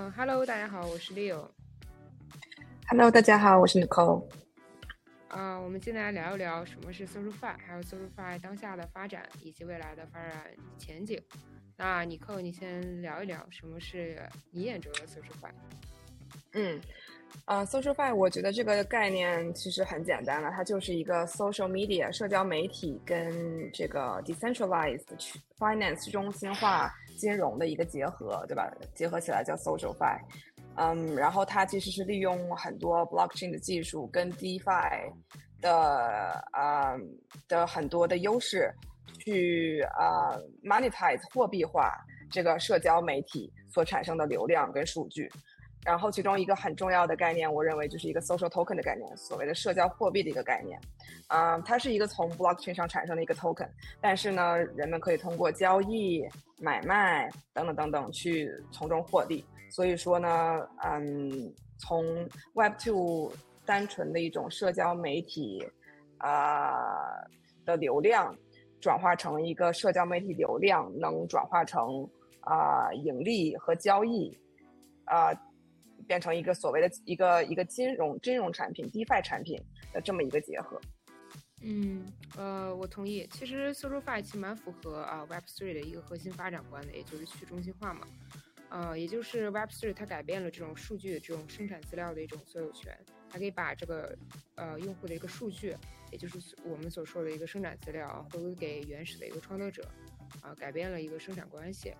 嗯，Hello，大家好，我是 Leo。Hello，大家好，我是 Nicole。啊，我们今天来聊一聊什么是 SocialFi，还有 SocialFi 当下的发展以及未来的发展前景。那 Nicole，你先聊一聊什么是你眼中的 SocialFi。嗯，呃，SocialFi，我觉得这个概念其实很简单了，它就是一个 social media 社交媒体跟这个 decentralized finance 中心化金融的一个结合，对吧？结合起来叫 SocialFi。嗯，然后它其实是利用很多 blockchain 的技术跟 DeFi 的呃的很多的优势，去呃 monetize 货币化这个社交媒体所产生的流量跟数据。然后其中一个很重要的概念，我认为就是一个 social token 的概念，所谓的社交货币的一个概念。嗯，它是一个从 blockchain 上产生的一个 token，但是呢，人们可以通过交易、买卖等等等等去从中获利。所以说呢，嗯，从 Web Two 单纯的一种社交媒体，啊的流量，转化成一个社交媒体流量能转化成啊盈利和交易，啊变成一个所谓的一个一个金融金融产品 DeFi 产品的这么一个结合。嗯，呃，我同意。其实 SocialFi 其实蛮符合啊 Web Three 的一个核心发展观的，也就是去中心化嘛。呃，也就是 Web3 它改变了这种数据、这种生产资料的一种所有权，它可以把这个呃用户的一个数据，也就是我们所说的一个生产资料回归给原始的一个创作者，啊，改变了一个生产关系。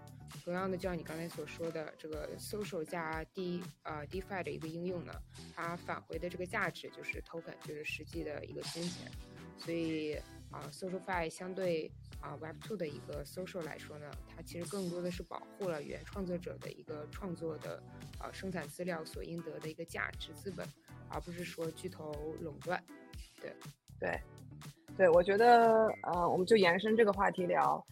同样的，就像你刚才所说的，这个 social 加 D 呃 DeFi 的一个应用呢，它返回的这个价值就是 token，就是实际的一个金钱。所以啊，SocialFi 相对。啊 web two 的一个 social 来说呢，它其实更多的是保护了原创作者的一个创作的啊生产资料所应得的一个价值资本，而不是说巨头垄断。对，对，对，我觉得呃，我们就延伸这个话题聊，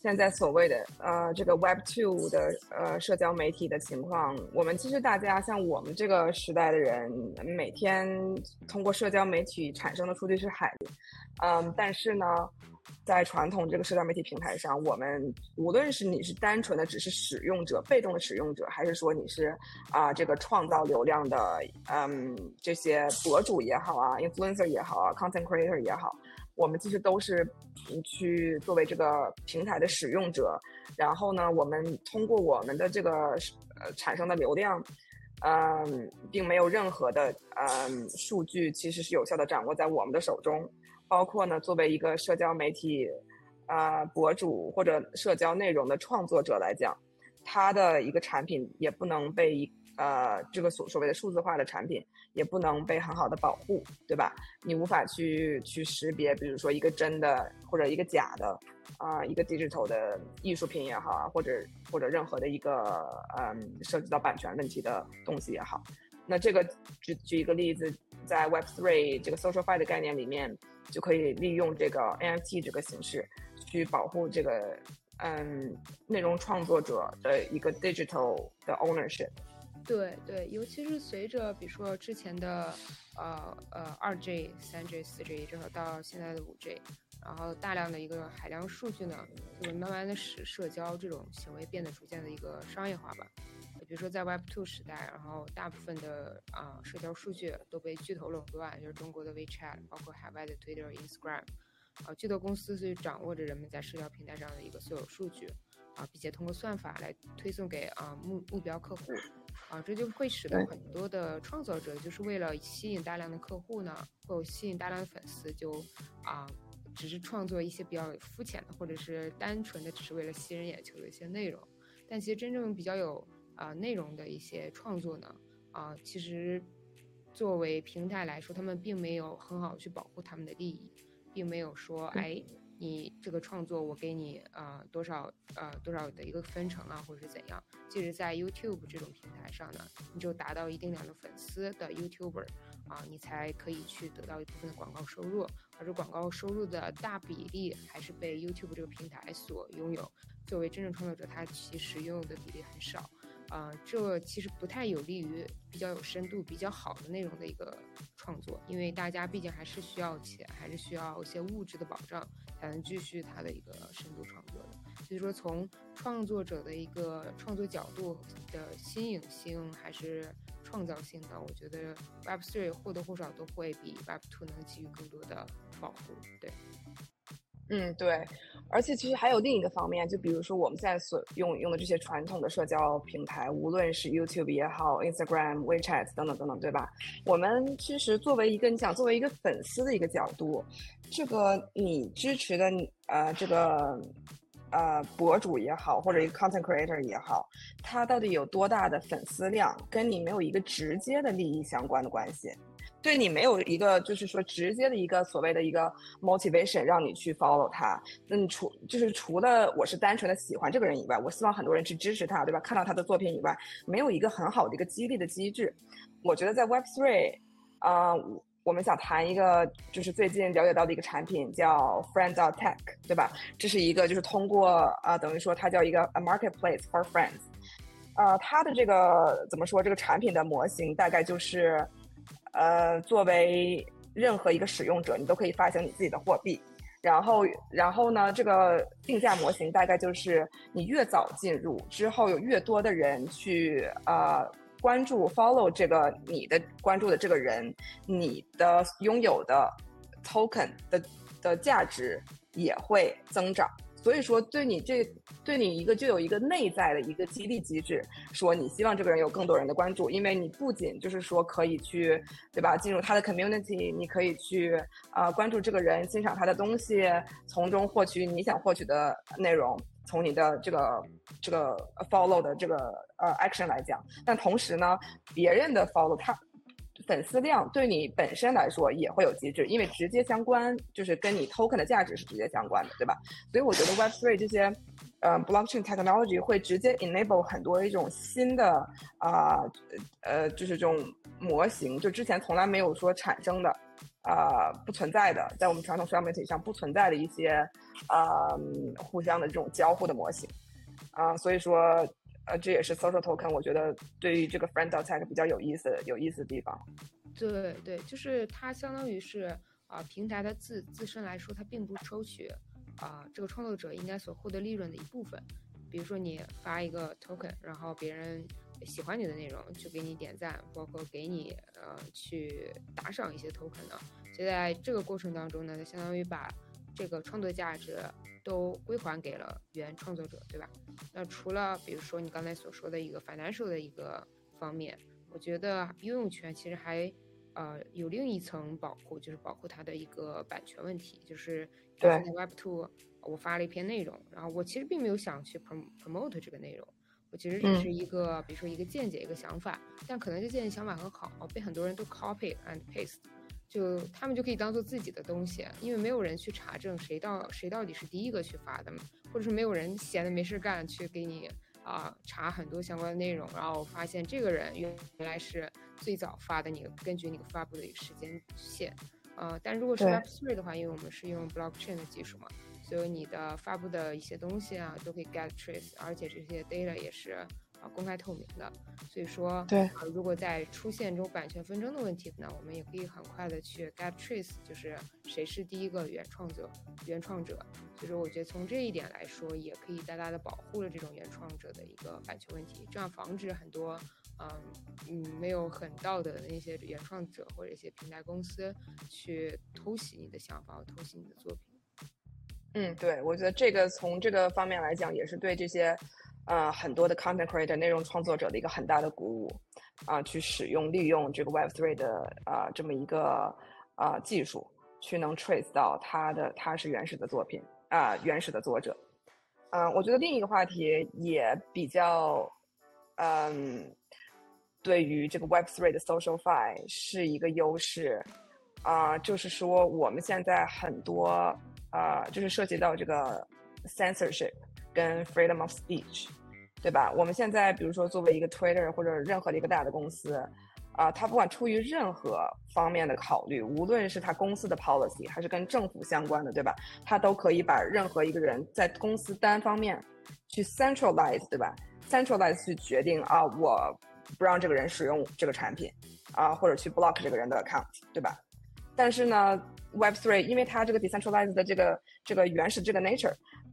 现在所谓的呃这个 Web2 的呃社交媒体的情况，我们其实大家像我们这个时代的人，每天通过社交媒体产生的数据是海，嗯，但是呢。在传统这个社交媒体平台上，我们无论是你是单纯的只是使用者、被动的使用者，还是说你是啊这个创造流量的，嗯，这些博主也好啊，influencer 也好啊，content creator 也好，我们其实都是去作为这个平台的使用者。然后呢，我们通过我们的这个呃产生的流量，嗯，并没有任何的嗯数据，其实是有效的掌握在我们的手中。包括呢，作为一个社交媒体，啊博主或者社交内容的创作者来讲，他的一个产品也不能被一呃这个所所谓的数字化的产品也不能被很好的保护，对吧？你无法去去识别，比如说一个真的或者一个假的啊一个 digital 的艺术品也好啊，或者或者任何的一个嗯涉及到版权问题的东西也好，那这个举举一个例子，在 Web Three 这个 SocialFi 的概念里面。就可以利用这个 NFT 这个形式，去保护这个嗯内容创作者的一个 digital 的 ownership。对对，尤其是随着比如说之前的呃呃二 G、三 G、四 G，之后到现在的五 G，然后大量的一个海量数据呢，就会慢慢的使社交这种行为变得逐渐的一个商业化吧。比如说在 Web Two 时代，然后大部分的啊社交数据都被巨头垄断，就是中国的 WeChat，包括海外的 Twitter、Instagram，啊巨头公司所以掌握着人们在社交平台上的一个所有数据，啊并且通过算法来推送给啊目目标客户，啊这就会使得很多的创作者就是为了吸引大量的客户呢，或吸引大量的粉丝，就啊只是创作一些比较肤浅的，或者是单纯的只是为了吸人眼球的一些内容，但其实真正比较有。啊，内容的一些创作呢，啊，其实作为平台来说，他们并没有很好去保护他们的利益，并没有说，哎，你这个创作我给你啊多少呃多少的一个分成啊，或者是怎样？即使在 YouTube 这种平台上呢，你就达到一定量的粉丝的 YouTuber 啊，你才可以去得到一部分的广告收入，而这广告收入的大比例还是被 YouTube 这个平台所拥有。作为真正创作者，他其实拥有的比例很少。啊，这其实不太有利于比较有深度、比较好的内容的一个创作，因为大家毕竟还是需要钱，还是需要一些物质的保障，才能继续他的一个深度创作的。所以说，从创作者的一个创作角度的新颖性还是创造性的，我觉得 Web Three 或多或少都会比 Web Two 能给予更多的保护。对。嗯，对，而且其实还有另一个方面，就比如说我们现在所用用的这些传统的社交平台，无论是 YouTube 也好，Instagram、WeChat 等等等等，对吧？我们其实作为一个你想作为一个粉丝的一个角度，这个你支持的呃这个呃博主也好，或者一个 content creator 也好，他到底有多大的粉丝量，跟你没有一个直接的利益相关的关系。对你没有一个，就是说直接的一个所谓的一个 motivation 让你去 follow 他，那你除就是除了我是单纯的喜欢这个人以外，我希望很多人去支持他，对吧？看到他的作品以外，没有一个很好的一个激励的机制。我觉得在 Web Three，啊，我们想谈一个就是最近了解到的一个产品叫 Friends of Tech，对吧？这是一个就是通过啊，等于说它叫一个 a marketplace for friends，呃，它的这个怎么说？这个产品的模型大概就是。呃，作为任何一个使用者，你都可以发行你自己的货币，然后，然后呢，这个定价模型大概就是你越早进入，之后有越多的人去呃关注 follow 这个你的关注的这个人，你的拥有的 token 的的价值也会增长。所以说，对你这对你一个就有一个内在的一个激励机制，说你希望这个人有更多人的关注，因为你不仅就是说可以去，对吧？进入他的 community，你可以去啊关注这个人，欣赏他的东西，从中获取你想获取的内容，从你的这个这个 follow 的这个呃 action 来讲，但同时呢，别人的 follow 他。粉丝量对你本身来说也会有机制，因为直接相关，就是跟你 token 的价值是直接相关的，对吧？所以我觉得 Web3 这些，呃，blockchain technology 会直接 enable 很多一种新的啊，呃，就是这种模型，就之前从来没有说产生的，啊，不存在的，在我们传统社交媒体上不存在的一些，啊，互相的这种交互的模型，啊，所以说。呃，这也是 social token，我觉得对于这个 friend tag 比较有意思、有意思的地方。对对，就是它相当于是啊，平台它自自身来说，它并不抽取啊这个创作者应该所获得利润的一部分。比如说你发一个 token，然后别人喜欢你的内容，就给你点赞，包括给你呃去打赏一些 token 呢。就在这个过程当中呢，它相当于把这个创作价值。都归还给了原创作者，对吧？那除了比如说你刚才所说的一个 financial 的一个方面，我觉得拥有权其实还呃有另一层保护，就是保护它的一个版权问题。就是在 Web Two，我发了一篇内容，然后我其实并没有想去 promote 这个内容，我其实只是一个比如说一个见解、一个想法，但可能这见解想法很好，被很多人都 copy and paste。就他们就可以当做自己的东西，因为没有人去查证谁到谁到底是第一个去发的嘛，或者是没有人闲的没事干去给你啊查很多相关的内容，然后发现这个人原原来是最早发的，你根据你发布的一个时间线，呃，但如果是 Web3 的话，因为我们是用 Blockchain 的技术嘛，所以你的发布的一些东西啊都可以 get trace，而且这些 data 也是。啊，公开透明的，所以说，对啊，如果在出现这种版权纷争的问题呢，我们也可以很快的去 get trace，就是谁是第一个原创者、原创者。所以说，我觉得从这一点来说，也可以大大的保护了这种原创者的一个版权问题，这样防止很多，嗯嗯，没有很道德的那些原创者或者一些平台公司去偷袭你的想法、偷袭你的作品。嗯，对，我觉得这个从这个方面来讲，也是对这些。呃，很多的 content creator 内容创作者的一个很大的鼓舞，啊，去使用利用这个 Web3 的啊这么一个啊技术，去能 trace 到他的他是原始的作品啊原始的作者。嗯，我觉得另一个话题也比较，嗯，对于这个 Web3 的 social fi 是一个优势，啊，就是说我们现在很多啊，就是涉及到这个 censorship。跟 freedom of speech，对吧？我们现在比如说作为一个 Twitter 或者任何的一个大的公司，啊，它不管出于任何方面的考虑，无论是它公司的 policy 还是跟政府相关的，对吧？它都可以把任何一个人在公司单方面去 centralize，对吧？centralize 去决定啊，我不让这个人使用这个产品啊，或者去 block 这个人的 account，对吧？但是呢，Web Three 因为它这个 decentralized 的这个这个原始这个 nature。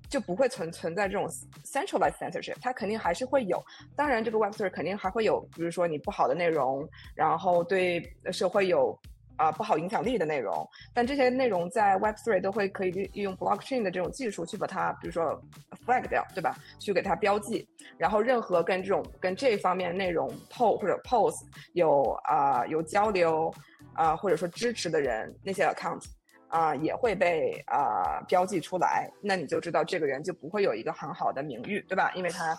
就不会存存在这种 centralized censorship，它肯定还是会有。当然，这个 Web3 肯定还会有，比如说你不好的内容，然后对社会有啊不好影响力的内容。但这些内容在 Web3 都会可以利用 blockchain 的这种技术去把它，比如说 flag 掉，对吧？去给它标记。然后任何跟这种跟这方面内容 po 或者 post 有啊有交流啊或者说支持的人，那些 account。啊，也会被啊标记出来，那你就知道这个人就不会有一个很好的名誉，对吧？因为他，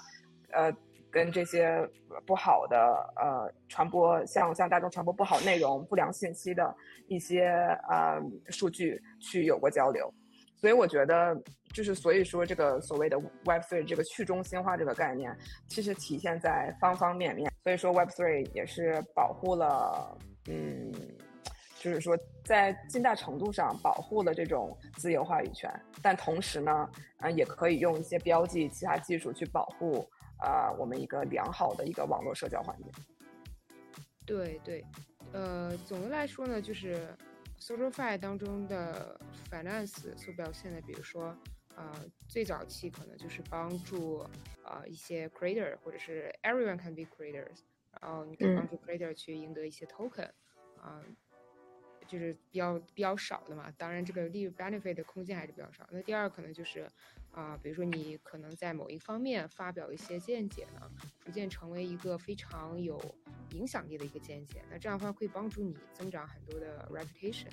呃，跟这些不好的呃传播，向向大众传播不好内容、不良信息的一些呃数据去有过交流，所以我觉得就是所以说这个所谓的 Web Three 这个去中心化这个概念，其实体现在方方面面。所以说 Web Three 也是保护了，嗯。就是说，在近大程度上保护了这种自由话语权，但同时呢，啊，也可以用一些标记、其他技术去保护啊，我们一个良好的一个网络社交环境。对对，呃，总的来说呢，就是 SocialFi 当中的 Finance 所表现的，比如说，呃，最早期可能就是帮助啊一些 Creator 或者是 Everyone can be Creators，然后你可以帮助 Creator 去赢得一些 Token，啊。就是比较比较少的嘛，当然这个利润 benefit 的空间还是比较少。那第二可能就是，啊，比如说你可能在某一方面发表一些见解呢，逐渐成为一个非常有影响力的一个见解，那这样的话会帮助你增长很多的 reputation。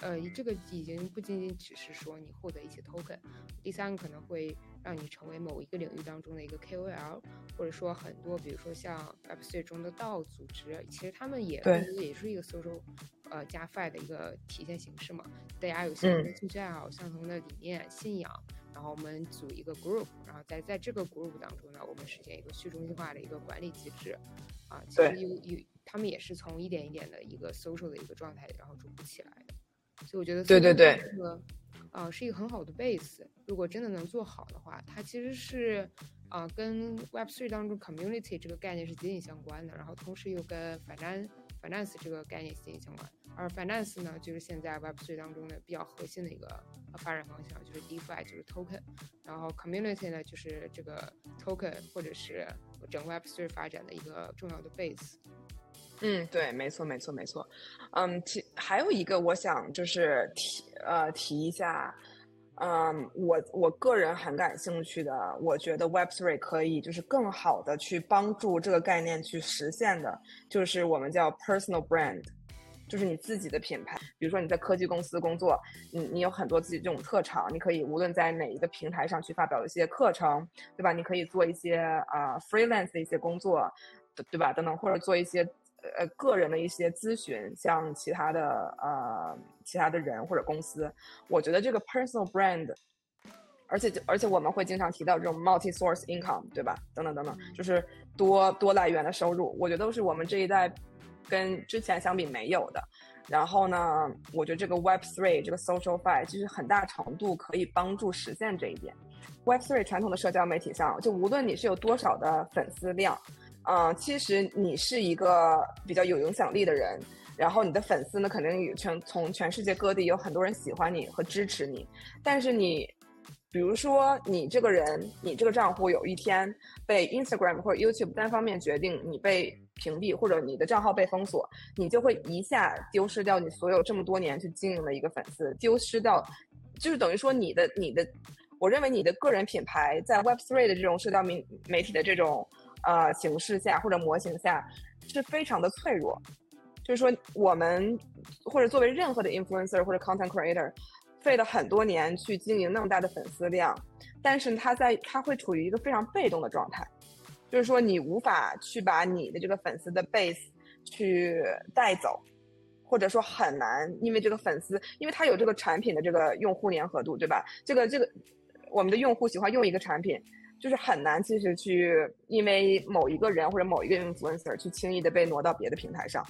呃，这个已经不仅仅只是说你获得一些 token，第三个可能会让你成为某一个领域当中的一个 KOL，或者说很多比如说像 Web3 中的道组织，其实他们也也是一个 social。呃，加 Fi 的一个体现形式嘛，大家有相同的兴趣爱好、相同的理念、信仰，然后我们组一个 group，然后在在这个 group 当中呢，我们实现一个去中心化的一个管理机制。啊，其实有有，他们也是从一点一点的一个 social 的一个状态，然后逐步起来的。所以我觉得，对对对，这个啊是一个很好的 base。如果真的能做好的话，它其实是啊跟 Web3 当中 community 这个概念是紧紧相关的，然后同时又跟反战。Finance 这个概念紧紧相关，而 Finance 呢，就是现在 Web3 当中的比较核心的一个发展方向，就是 DeFi，就是 Token。然后 Community 呢，就是这个 Token 或者是整个 Web3 发展的一个重要的 base。嗯，对，没错，没错，没错。嗯，提还有一个，我想就是提呃提一下。嗯，我我个人很感兴趣的，我觉得 Web Three 可以就是更好的去帮助这个概念去实现的，就是我们叫 personal brand，就是你自己的品牌。比如说你在科技公司工作，你你有很多自己这种特长，你可以无论在哪一个平台上去发表一些课程，对吧？你可以做一些啊 freelance 的一些工作，对吧？等等，或者做一些。呃，个人的一些咨询，像其他的呃，其他的人或者公司，我觉得这个 personal brand，而且而且我们会经常提到这种 multi source income，对吧？等等等等，就是多多来源的收入，我觉得都是我们这一代跟之前相比没有的。然后呢，我觉得这个 Web three 这个 social fi 其实很大程度可以帮助实现这一点。Web three 传统的社交媒体上，就无论你是有多少的粉丝量。嗯，其实你是一个比较有影响力的人，然后你的粉丝呢，肯定全从全世界各地有很多人喜欢你和支持你。但是你，比如说你这个人，你这个账户有一天被 Instagram 或者 YouTube 单方面决定你被屏蔽，或者你的账号被封锁，你就会一下丢失掉你所有这么多年去经营的一个粉丝，丢失掉，就是等于说你的你的，我认为你的个人品牌在 Web3 的这种社交媒媒体的这种。呃，形式下或者模型下是非常的脆弱，就是说我们或者作为任何的 influencer 或者 content creator，费了很多年去经营那么大的粉丝量，但是他在他会处于一个非常被动的状态，就是说你无法去把你的这个粉丝的 base 去带走，或者说很难，因为这个粉丝，因为他有这个产品的这个用户粘合度，对吧？这个这个我们的用户喜欢用一个产品。就是很难，其实去因为某一个人或者某一个 influencer 去轻易的被挪到别的平台上，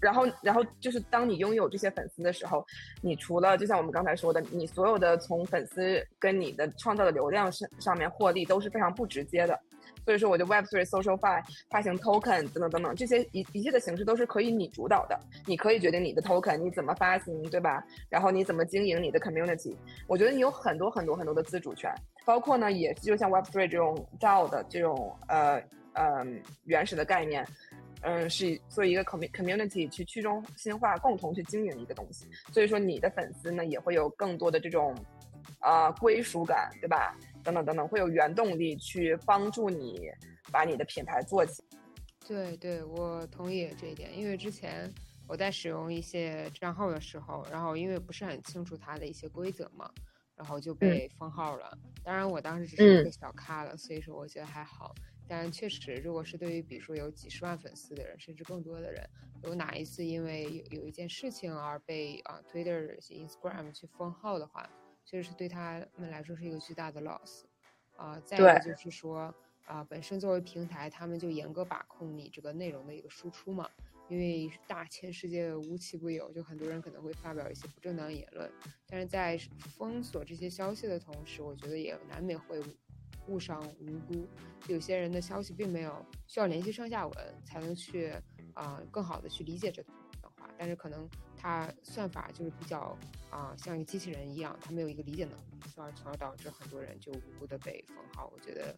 然后，然后就是当你拥有这些粉丝的时候，你除了就像我们刚才说的，你所有的从粉丝跟你的创造的流量上上面获利都是非常不直接的，所以说，我觉得 Web3 SocialFi 发行 token 等等等等，这些一一切的形式都是可以你主导的，你可以决定你的 token 你怎么发行，对吧？然后你怎么经营你的 community，我觉得你有很多很多很多的自主权，包括呢，也就像 Web3 这种 DAO 的这种呃呃原始的概念。嗯，是做一个 community 去去中心化，共同去经营一个东西。所以说，你的粉丝呢也会有更多的这种啊归属感，对吧？等等等等，会有原动力去帮助你把你的品牌做起。对对，我同意这一点。因为之前我在使用一些账号的时候，然后因为不是很清楚它的一些规则嘛，然后就被封号了。当然，我当时只是一个小咖了，所以说我觉得还好。但确实，如果是对于比如说有几十万粉丝的人，甚至更多的人，有哪一次因为有有一件事情而被啊 Twitter、Instagram 去封号的话，确实是对他们来说是一个巨大的 loss。啊，再一个就是说啊，本身作为平台，他们就严格把控你这个内容的一个输出嘛，因为大千世界无奇不有，就很多人可能会发表一些不正当言论，但是在封锁这些消息的同时，我觉得也难免会。误伤无辜，有些人的消息并没有需要联系上下文才能去啊更好的去理解这段话，但是可能它算法就是比较啊像一个机器人一样，它没有一个理解能力，从而从而导致很多人就无辜的被封号。我觉得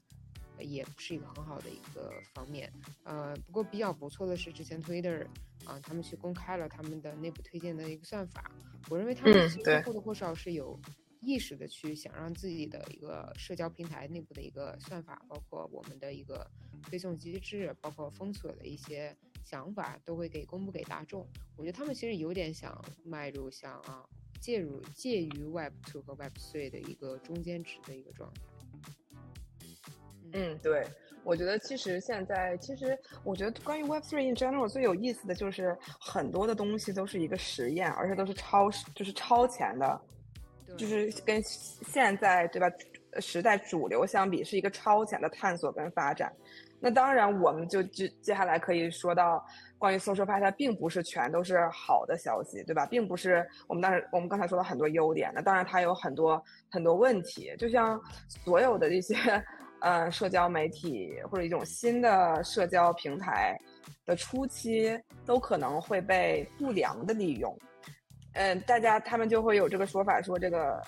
也不是一个很好的一个方面。呃，不过比较不错的是，之前 Twitter 啊他们去公开了他们的内部推荐的一个算法，我认为他们其实或多或少是有。意识的去想让自己的一个社交平台内部的一个算法，包括我们的一个推送机制，包括封锁的一些想法，都会给公布给大众。我觉得他们其实有点想迈入像啊介入介于 Web Two 和 Web Three 的一个中间值的一个状态。嗯，对，我觉得其实现在其实我觉得关于 Web Three in general 最有意思的就是很多的东西都是一个实验，而且都是超就是超前的。就是跟现在对吧时代主流相比，是一个超前的探索跟发展。那当然，我们就接接下来可以说到关于 social 发它并不是全都是好的消息，对吧？并不是我们当时我们刚才说了很多优点，那当然它有很多很多问题。就像所有的这些呃社交媒体或者一种新的社交平台的初期，都可能会被不良的利用。嗯，大家他们就会有这个说法，说这个，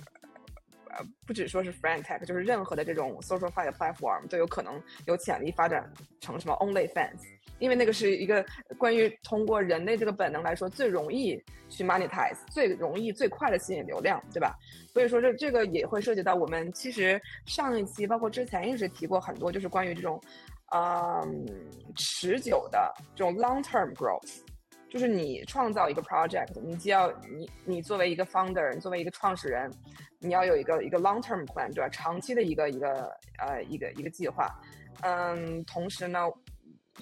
呃，不只说是 friend tech，就是任何的这种 social f i 的 platform 都有可能有潜力发展成什么 only fans，因为那个是一个关于通过人类这个本能来说最容易去 monetize，最容易最快的吸引流量，对吧？所以说这这个也会涉及到我们其实上一期包括之前一直提过很多，就是关于这种，嗯，持久的这种 long term growth。就是你创造一个 project，你既要你你作为一个 founder，你作为一个创始人，你要有一个一个 long term plan，对吧？长期的一个一个呃一个一个计划。嗯，同时呢，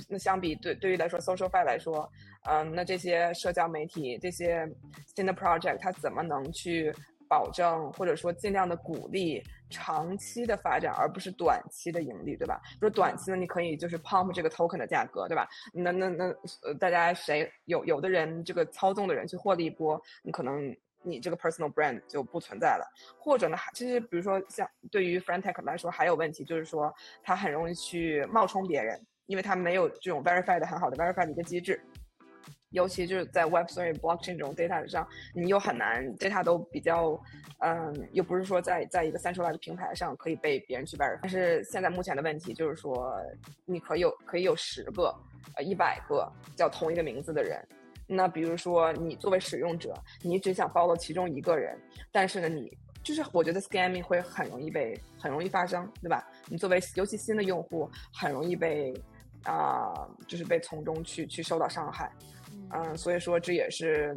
那相比对对于来说，SocialFi 来说，嗯，那这些社交媒体这些新的 project，它怎么能去？保证或者说尽量的鼓励长期的发展，而不是短期的盈利，对吧？说短期呢，你可以就是 pump 这个 token 的价格，对吧？那那那呃，大家谁有有的人这个操纵的人去获利一波，你可能你这个 personal brand 就不存在了。或者呢，其实比如说像对于 f r a n t e c h 来说，还有问题就是说，它很容易去冒充别人，因为它没有这种 verified 很好的 verified 的一个机制。尤其就是在 Web3 blockchain 这种 data 上，你又很难 data 都比较，嗯，又不是说在在一个 centralized 平台上可以被别人去 verify。但是现在目前的问题就是说，你可以有可以有十个，呃，一百个叫同一个名字的人。那比如说你作为使用者，你只想暴露其中一个人，但是呢，你就是我觉得 scamming 会很容易被很容易发生，对吧？你作为尤其新的用户，很容易被啊，就是被从中去去受到伤害。嗯，所以说这也是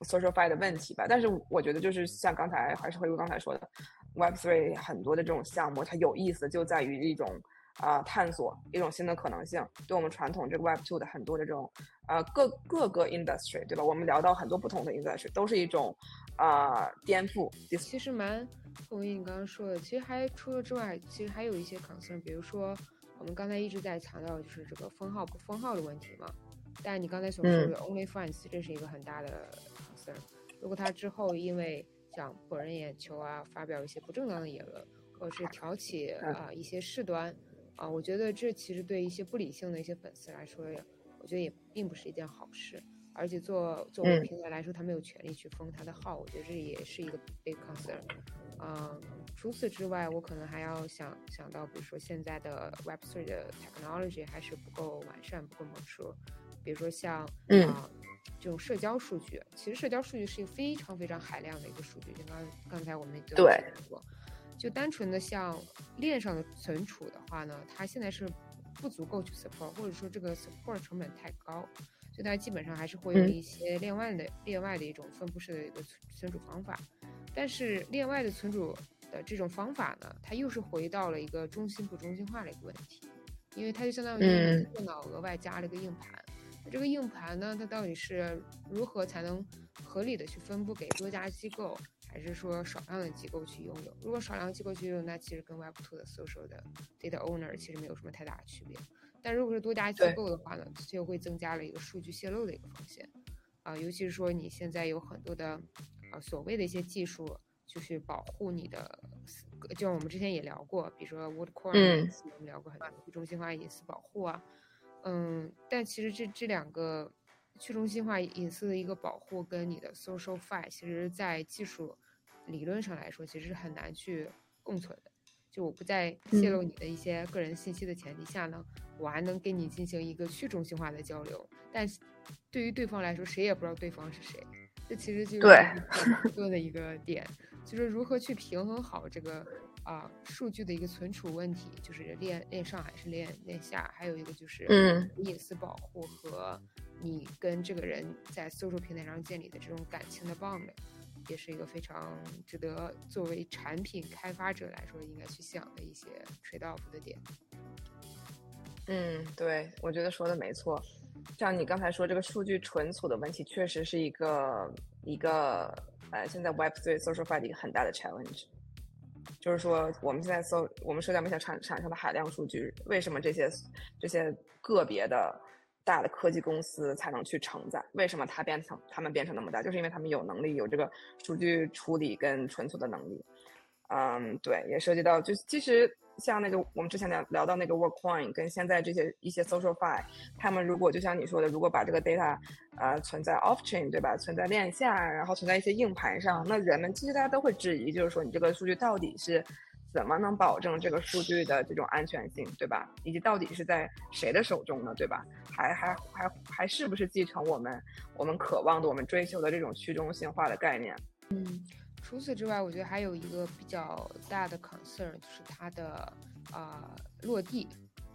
social fi 的问题吧。但是我觉得就是像刚才还是回顾刚才说的，Web three 很多的这种项目，它有意思就在于一种啊探索一种新的可能性。对我们传统这个 Web two 的很多的这种啊各各个 industry，对吧？我们聊到很多不同的 industry，都是一种啊颠覆。其实蛮同意你刚刚说的。其实还除了之外，其实还有一些 concern，比如说我们刚才一直在强调就是这个封号不封号的问题嘛。但你刚才所说的 Only Fans，这是一个很大的 concern。如果他之后因为想博人眼球啊，发表一些不正当的言论，或者是挑起啊一些事端，啊，我觉得这其实对一些不理性的一些粉丝来说，我觉得也并不是一件好事。而且做作为平台来说，他没有权利去封他的号，我觉得这也是一个 big concern。嗯，除此之外，我可能还要想想到，比如说现在的 Web3 的 technology 还是不够完善，不够成熟。比如说像啊这种社交数据，其实社交数据是一个非常非常海量的一个数据，就刚刚才我们就对。过，就单纯的像链上的存储的话呢，它现在是不足够去 support，或者说这个 support 成本太高。所以它基本上还是会有一些链外的链外的一种分布式的一个存存储方法，但是链外的存储的这种方法呢，它又是回到了一个中心不中心化的一个问题，因为它就相当于电脑额外加了一个硬盘，那这个硬盘呢，它到底是如何才能合理的去分布给多家机构，还是说少量的机构去拥有？如果少量机构去拥有，那其实跟 Web2 的 social 的 data owner 其实没有什么太大的区别。但如果是多家机构的话呢，就会增加了一个数据泄露的一个风险，啊，尤其是说你现在有很多的，啊，所谓的一些技术，就是保护你的，就像我们之前也聊过，比如说 Word Core，我们聊过很多去中心化隐私保护啊，嗯，但其实这这两个去中心化隐私的一个保护跟你的 Social File，其实在技术理论上来说，其实是很难去共存的。就我不在泄露你的一些个人信息的前提下呢，我还能跟你进行一个去中心化的交流。但对于对方来说，谁也不知道对方是谁。这其实就是很矛盾的一个点，就是如何去平衡好这个啊数据的一个存储问题，就是链链上还是链链下，还有一个就是隐私保护和你跟这个人在 social 平台上建立的这种感情的 bond。也是一个非常值得作为产品开发者来说应该去想的一些 trade off 的点。嗯，对，我觉得说的没错。像你刚才说这个数据存储的问题，确实是一个一个呃，现在 Web3 social i 的一个很大的 challenge。就是说，我们现在搜我们社交媒体产产生的海量数据，为什么这些这些个别的？大的科技公司才能去承载。为什么它变成他们变成那么大？就是因为他们有能力，有这个数据处理跟存储的能力。嗯，对，也涉及到，就其实像那个我们之前聊聊到那个 Workcoin，跟现在这些一些 Social Fi，他们如果就像你说的，如果把这个 data 呃存在 Off Chain，对吧？存在链下，然后存在一些硬盘上，那人们其实大家都会质疑，就是说你这个数据到底是。怎么能保证这个数据的这种安全性，对吧？以及到底是在谁的手中呢，对吧？还还还还是不是继承我们我们渴望的、我们追求的这种去中心化的概念？嗯，除此之外，我觉得还有一个比较大的 concern 就是它的啊落地。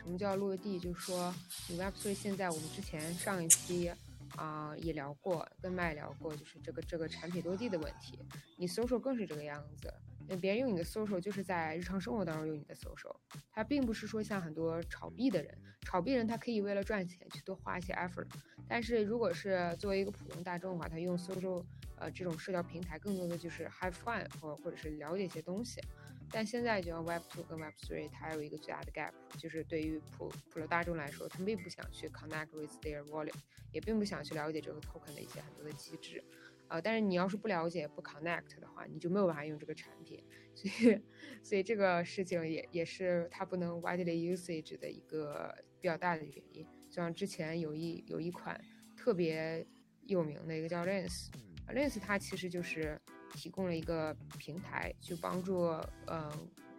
什么叫落地？就是说，你 Web3 现在我们之前上一期啊也聊过，跟麦聊过，就是这个这个产品落地的问题。你 social 更是这个样子。那别人用你的 social 就是在日常生活当中用你的 social，他并不是说像很多炒币的人，炒币人他可以为了赚钱去多花一些 effort，但是如果是作为一个普通大众的话，他用 social 呃这种社交平台更多的就是 have fun 或或者是了解一些东西。但现在就像 Web two 跟 Web three，它有一个最大的 gap，就是对于普普罗大众来说，他们并不想去 connect with their wallet，也并不想去了解这个 token 的一些很多的机制。呃，但是你要是不了解不 connect 的话，你就没有办法用这个产品，所以所以这个事情也也是它不能 widely usage 的一个比较大的原因。就像之前有一有一款特别有名的一个叫 Lens，Lens 它其实就是提供了一个平台，去帮助嗯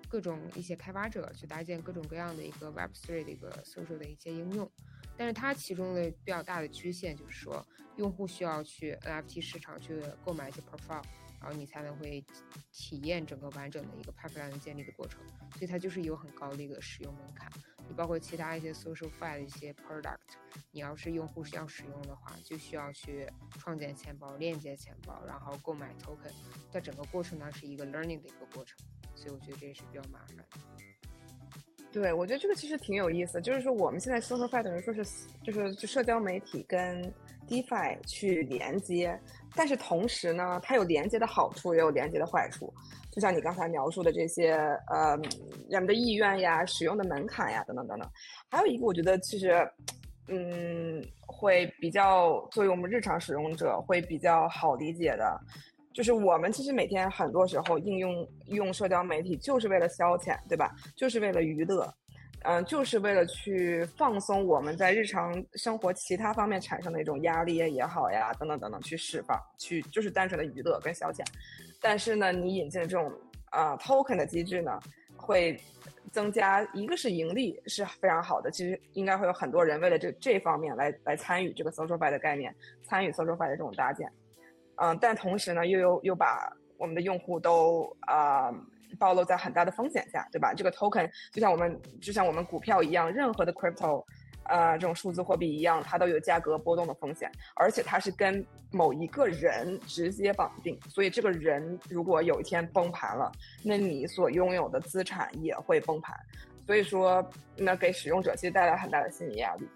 各种一些开发者去搭建各种各样的一个 Web3 的一个 social 的一些应用。但是它其中的比较大的局限就是说，用户需要去 NFT 市场去购买一些 profile，然后你才能会体验整个完整的一个 pipeline 建立的过程。所以它就是有很高的一个使用门槛。你包括其他一些 social f i l e 的一些 product，你要是用户是要使用的话，就需要去创建钱包、链接钱包，然后购买 token，在整个过程呢是一个 learning 的一个过程。所以我觉得这也是比较麻烦的。对，我觉得这个其实挺有意思，就是说我们现在 social fi 等于说是就是就社交媒体跟 DeFi 去连接，但是同时呢，它有连接的好处，也有连接的坏处。就像你刚才描述的这些，呃，人们的意愿呀、使用的门槛呀等等等等。还有一个，我觉得其实，嗯，会比较作为我们日常使用者会比较好理解的。就是我们其实每天很多时候应用用社交媒体就是为了消遣，对吧？就是为了娱乐。嗯，就是为了去放松我们在日常生活其他方面产生的一种压力也好呀，等等等等，去释放，去就是单纯的娱乐跟消遣。但是呢，你引进这种啊 token 的机制呢，会增加一个是盈利是非常好的，其实应该会有很多人为了这这方面来来参与这个 social fi 的概念，参与 social fi 的这种搭建。嗯，但同时呢，又又又把我们的用户都啊暴露在很大的风险下，对吧？这个 token 就像我们就像我们股票一样，任何的 crypto，呃，这种数字货币一样，它都有价格波动的风险，而且它是跟某一个人直接绑定，所以这个人如果有一天崩盘了，那你所拥有的资产也会崩盘，所以说那给使用者其实带来很大的心理压力。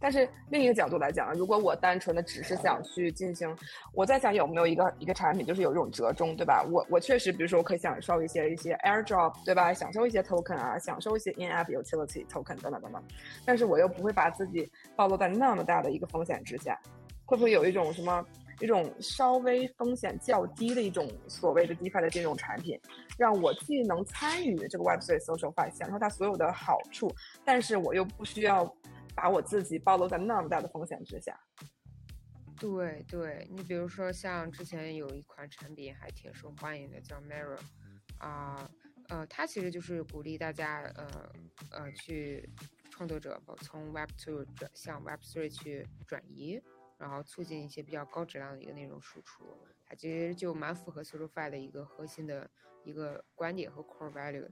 但是另一个角度来讲，如果我单纯的只是想去进行，我在想有没有一个一个产品，就是有一种折中，对吧？我我确实，比如说我可以享受一些一些 AirDrop，对吧？享受一些 Token 啊，享受一些 In-App Utility Token 等等等等。但是我又不会把自己暴露在那么大的一个风险之下，会不会有一种什么一种稍微风险较低的一种所谓的 DeFi 的这种产品，让我既能参与这个 Web3 Social Fi，享受它所有的好处，但是我又不需要。把我自己暴露在那么大的风险之下。对对，你比如说像之前有一款产品还挺受欢迎的，叫 Mirror，啊呃，它其实就是鼓励大家呃呃去创作者从 Web Two 转向 Web Three 去转移，然后促进一些比较高质量的一个内容输出。它其实就蛮符合 SocialFi 的一个核心的一个观点和 Core Value，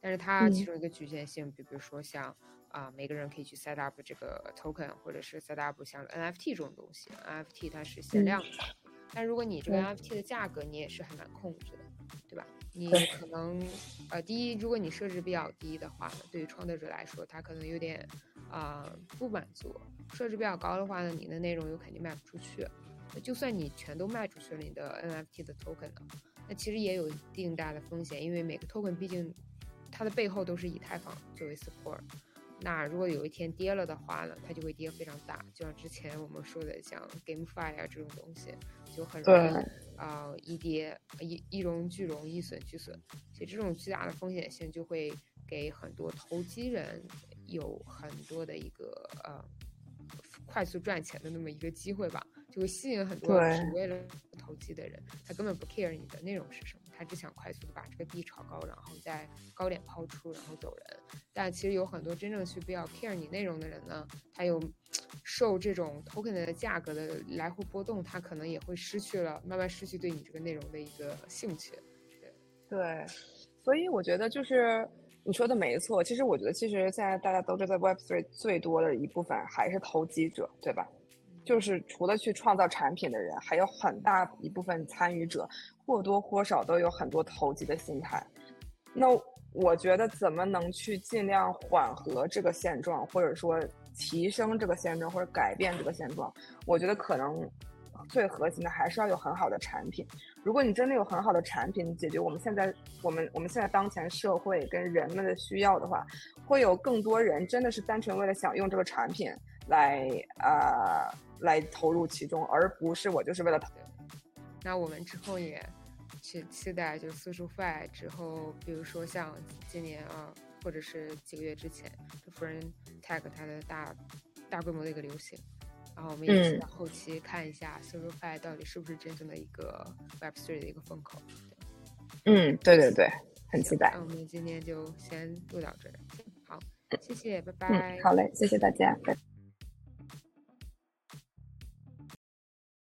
但是它其中一个局限性，比比如说像。啊，每个人可以去 set up 这个 token，或者是 set up 像 NFT 这种东西，NFT 它是限量的，但如果你这个 NFT 的价格你也是很难控制的，对吧？你可能呃，第一，如果你设置比较低的话呢，对于创作者来说，他可能有点啊不满足；设置比较高的话呢，你的内容又肯定卖不出去。就算你全都卖出去了你的 NFT 的 token 呢，那其实也有一定大的风险，因为每个 token 毕竟它的背后都是以太坊作为 support。那如果有一天跌了的话呢，它就会跌非常大，就像之前我们说的，像 GameFi 啊这种东西，就很容易啊一跌一一荣俱荣，一损俱损。所以这种巨大的风险性就会给很多投机人有很多的一个呃快速赚钱的那么一个机会吧，就会吸引很多只为了投机的人，他根本不 care 你的内容是什么。他只想快速的把这个币炒高，然后再高点抛出，然后走人。但其实有很多真正去比较 care 你内容的人呢，他又受这种 token 的价格的来回波动，他可能也会失去了，慢慢失去对你这个内容的一个兴趣。对，所以我觉得就是你说的没错。其实我觉得，其实现在大家都知道，Web3 最多的一部分还是投机者，对吧？就是除了去创造产品的人，还有很大一部分参与者，或多或少都有很多投机的心态。那我觉得怎么能去尽量缓和这个现状，或者说提升这个现状，或者改变这个现状？我觉得可能最核心的还是要有很好的产品。如果你真的有很好的产品，解决我们现在我们我们现在当前社会跟人们的需要的话，会有更多人真的是单纯为了想用这个产品来啊。来投入其中，而不是我就是为了。那我们之后也去期待，就 SocialFi 之后，比如说像今年啊，或者是几个月之前，就 Friend Tag 它的大大规模的一个流行。然后我们也期待后期看一下 SocialFi 到底是不是真正的一个 Web3 的一个风口。嗯，对对对，很期待。那我们今天就先录到这儿，好，谢谢，拜拜。好嘞，谢谢大家，拜。